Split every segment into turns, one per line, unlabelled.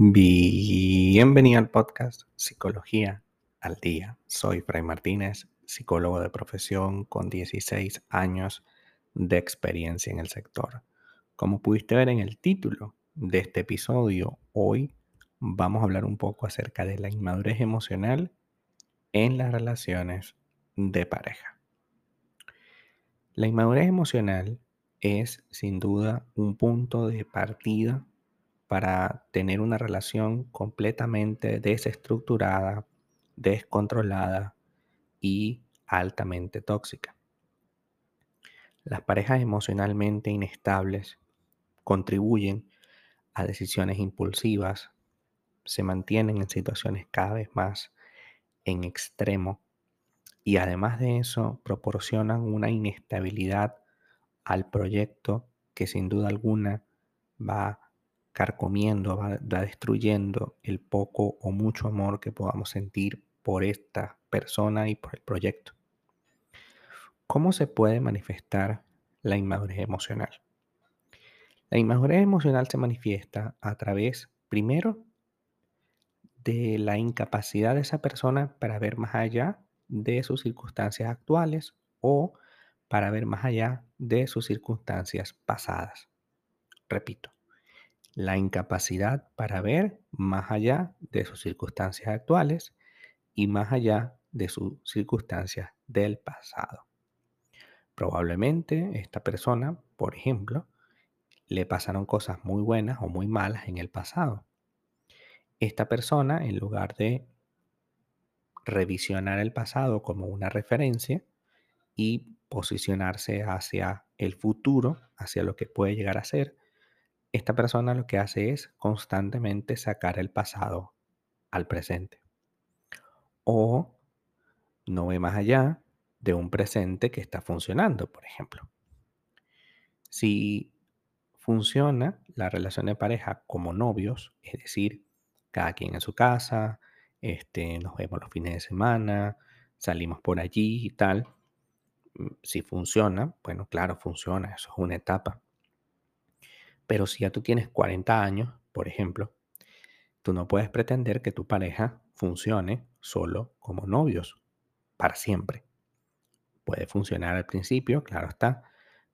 Bienvenido al podcast Psicología al Día. Soy Fray Martínez, psicólogo de profesión con 16 años de experiencia en el sector. Como pudiste ver en el título de este episodio, hoy vamos a hablar un poco acerca de la inmadurez emocional en las relaciones de pareja. La inmadurez emocional es sin duda un punto de partida para tener una relación completamente desestructurada, descontrolada y altamente tóxica. Las parejas emocionalmente inestables contribuyen a decisiones impulsivas, se mantienen en situaciones cada vez más en extremo y además de eso proporcionan una inestabilidad al proyecto que sin duda alguna va carcomiendo, va, destruyendo el poco o mucho amor que podamos sentir por esta persona y por el proyecto. ¿Cómo se puede manifestar la inmadurez emocional? La inmadurez emocional se manifiesta a través, primero, de la incapacidad de esa persona para ver más allá de sus circunstancias actuales o para ver más allá de sus circunstancias pasadas. Repito, la incapacidad para ver más allá de sus circunstancias actuales y más allá de sus circunstancias del pasado. Probablemente esta persona, por ejemplo, le pasaron cosas muy buenas o muy malas en el pasado. Esta persona, en lugar de revisionar el pasado como una referencia y posicionarse hacia el futuro, hacia lo que puede llegar a ser, esta persona lo que hace es constantemente sacar el pasado al presente. O no ve más allá de un presente que está funcionando, por ejemplo. Si funciona la relación de pareja como novios, es decir, cada quien en su casa, este, nos vemos los fines de semana, salimos por allí y tal. Mm, si funciona, bueno, claro, funciona, eso es una etapa. Pero si ya tú tienes 40 años, por ejemplo, tú no puedes pretender que tu pareja funcione solo como novios para siempre. Puede funcionar al principio, claro está,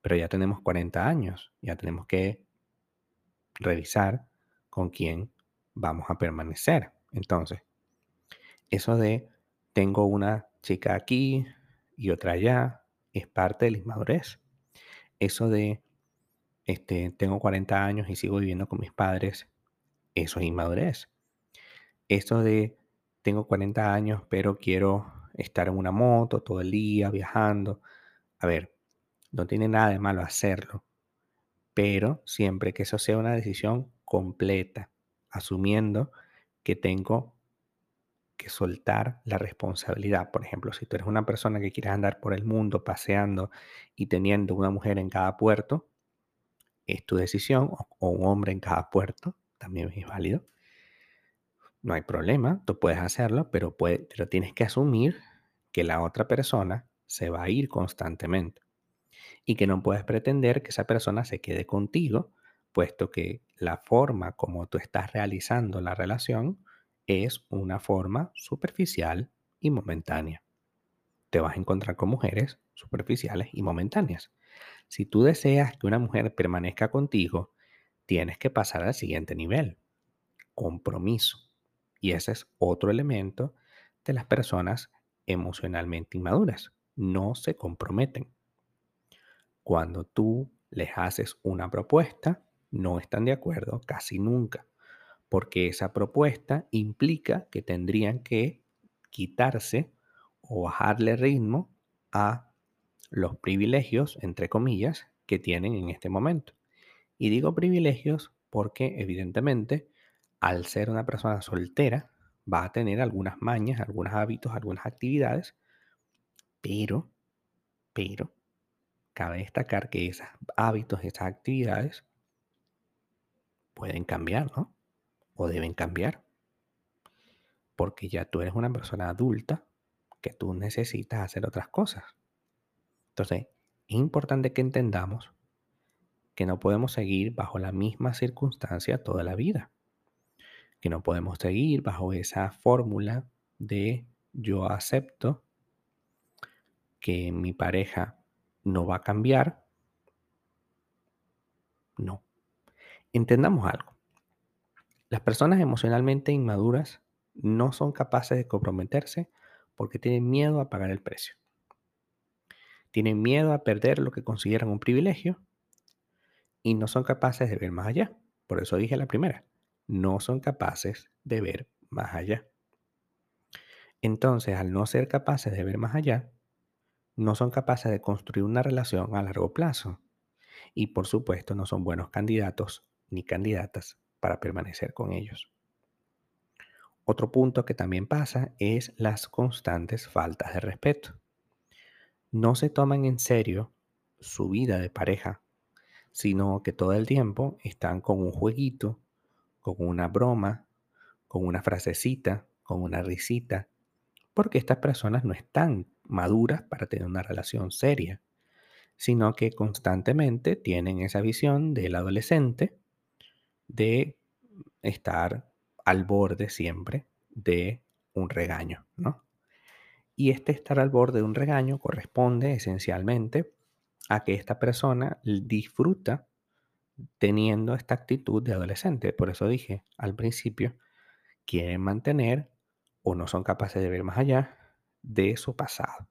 pero ya tenemos 40 años, ya tenemos que revisar con quién vamos a permanecer. Entonces, eso de tengo una chica aquí y otra allá es parte de la inmadurez. Eso de este, tengo 40 años y sigo viviendo con mis padres, eso es inmadurez. Eso de tengo 40 años, pero quiero estar en una moto todo el día viajando. A ver, no tiene nada de malo hacerlo, pero siempre que eso sea una decisión completa, asumiendo que tengo soltar la responsabilidad. Por ejemplo, si tú eres una persona que quieres andar por el mundo paseando y teniendo una mujer en cada puerto, es tu decisión, o, un hombre en cada puerto, también es válido. No hay problema, tú puedes hacerlo, pero, pero tienes que asumir que la otra persona se va a ir constantemente y que no puedes pretender que esa persona se quede contigo, puesto que la forma como tú estás realizando la relación es una forma superficial y momentánea. Te vas a encontrar con mujeres superficiales y momentáneas. Si tú deseas que una mujer permanezca contigo, tienes que pasar al siguiente nivel, compromiso. Y ese es otro elemento de las personas emocionalmente inmaduras. No se comprometen. Cuando tú les haces una propuesta, no están de acuerdo casi nunca, porque esa propuesta implica que tendrían que quitarse o bajarle ritmo a los privilegios, entre comillas, que tienen en este momento. Y digo privilegios porque evidentemente al ser una persona soltera va a tener algunas mañas, algunos hábitos, algunas actividades, pero, pero, cabe destacar que esos hábitos, esas actividades pueden cambiar, ¿no? O deben cambiar. Porque ya tú eres una persona adulta que tú necesitas hacer otras cosas. Entonces, es importante que entendamos que no podemos seguir bajo la misma circunstancia toda la vida, que no podemos seguir bajo esa fórmula de yo acepto que mi pareja no va a cambiar. No. Entendamos algo. Las personas emocionalmente inmaduras no son capaces de comprometerse porque tienen miedo a pagar el precio. Tienen miedo a perder lo que consideran un privilegio y no son capaces de ver más allá. Por eso dije la primera, no son capaces de ver más allá. Entonces, al no ser capaces de ver más allá, no son capaces de construir una relación a largo plazo. Y por supuesto, no son buenos candidatos ni candidatas para permanecer con ellos. Otro punto que también pasa es las constantes faltas de respeto. No se toman en serio su vida de pareja sino que todo el tiempo están con un jueguito, con una broma, con una frasecita, con una risita, porque estas personas no están maduras para tener una relación seria, sino que constantemente tienen esa visión del adolescente de estar al borde siempre de un regaño, ¿no? Y este estar al borde de un regaño corresponde esencialmente a que esta persona disfruta teniendo esta actitud de adolescente. Por eso dije al principio, quieren mantener o no son capaces de ver más allá de su pasado.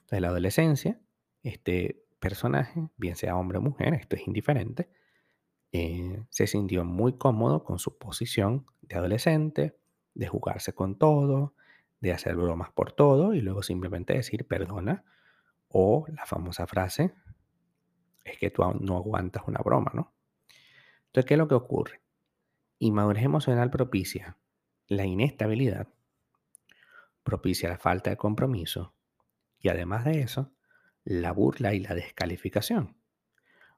Entonces, la adolescencia, este personaje, bien sea hombre o mujer, esto es indiferente, eh, se sintió muy cómodo con su posición de adolescente, de jugarse con todo, de hacer bromas por todo y luego simplemente decir perdona o la famosa frase, es que tú no aguantas una broma, ¿no? Entonces, ¿qué es lo que ocurre? Inmadurez emocional propicia la inestabilidad, propicia la falta de compromiso y además de eso, la burla y la descalificación.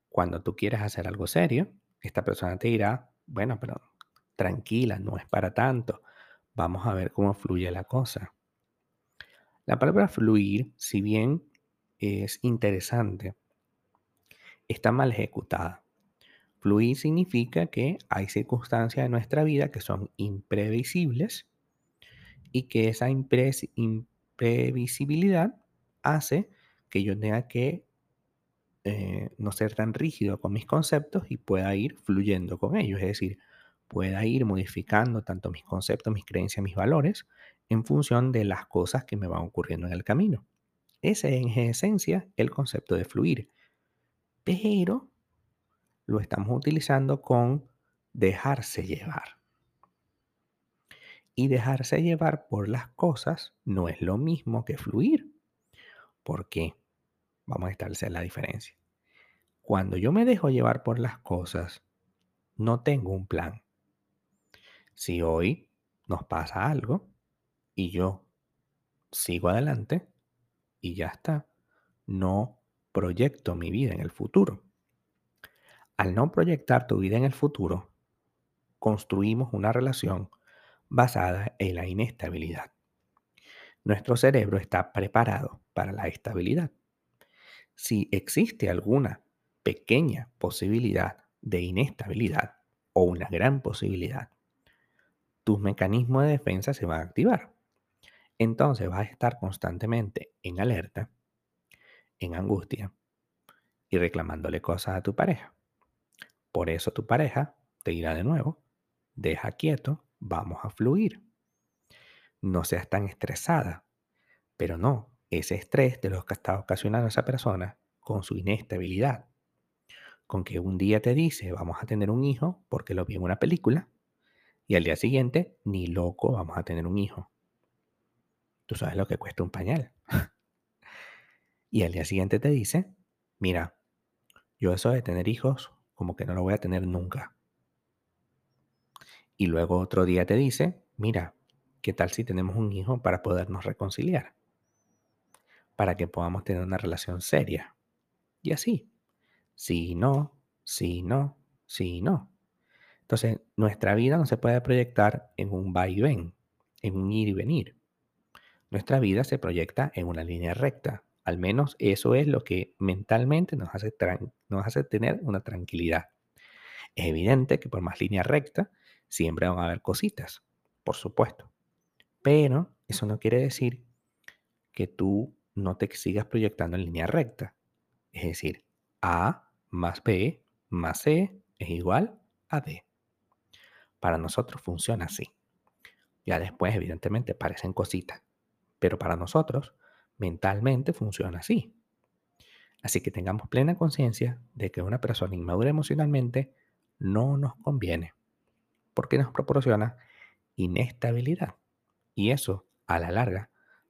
Cuando tú quieres hacer algo serio, esta persona te dirá, bueno, pero tranquila, no es para tanto, vamos a ver cómo fluye la cosa. La palabra fluir, si bien es interesante, está mal ejecutada. Fluir significa que hay circunstancias de nuestra vida que son imprevisibles y que esa imprevisibilidad hace que yo tenga que eh, no ser tan rígido con mis conceptos y pueda ir fluyendo con ellos. Es decir, pueda ir modificando tanto mis conceptos, mis creencias, mis valores en función de las cosas que me van ocurriendo en el camino. Ese es en esencia el concepto de fluir. Pero lo estamos utilizando con dejarse llevar. Y dejarse llevar por las cosas no es lo mismo que fluir. ¿Por qué? Vamos a establecer la diferencia. Cuando yo me dejo llevar por las cosas, no tengo un plan. Si hoy nos pasa algo y yo sigo adelante, y ya está. No proyecto mi vida en el futuro. Al no proyectar tu vida en el futuro, construimos una relación basada en la inestabilidad. Nuestro cerebro está preparado para la estabilidad. Si existe alguna pequeña posibilidad de inestabilidad o una gran posibilidad, tus mecanismos de defensa se van a activar. Entonces vas a estar constantemente en alerta, en angustia y reclamándole cosas a tu pareja. Por eso tu pareja te dirá de nuevo, deja quieto, vamos a fluir. No seas tan estresada, pero no, ese estrés de lo que está ocasionando esa persona con su inestabilidad. Con que un día te dice, vamos a tener un hijo porque lo vi en una película, y al día siguiente, ni loco, vamos a tener un hijo. Tú sabes lo que cuesta un pañal. y al día siguiente te dice, mira, yo eso de tener hijos como que no lo voy a tener nunca. Y luego otro día te dice, mira, ¿qué tal si tenemos un hijo para podernos reconciliar? Para que podamos tener una relación seria. Y así. Sí, no, sí, no, sí, no. Entonces, nuestra vida no se puede proyectar en un va y ven, en un ir y venir. Nuestra vida se proyecta en una línea recta, Al menos eso es lo que mentalmente nos hace, nos hace tener una tranquilidad. Es evidente que por más línea recta siempre van a haber cositas, por supuesto. Pero eso no quiere decir que tú no te sigas proyectando en línea recta. Es decir, A más B más C es igual a D. Para nosotros funciona así. Ya después, evidentemente, parecen cositas. Pero para nosotros, mentalmente funciona así. Así que tengamos plena conciencia de que una persona inmadura emocionalmente no nos conviene, porque nos proporciona inestabilidad. Y eso, a la larga,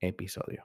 episodio.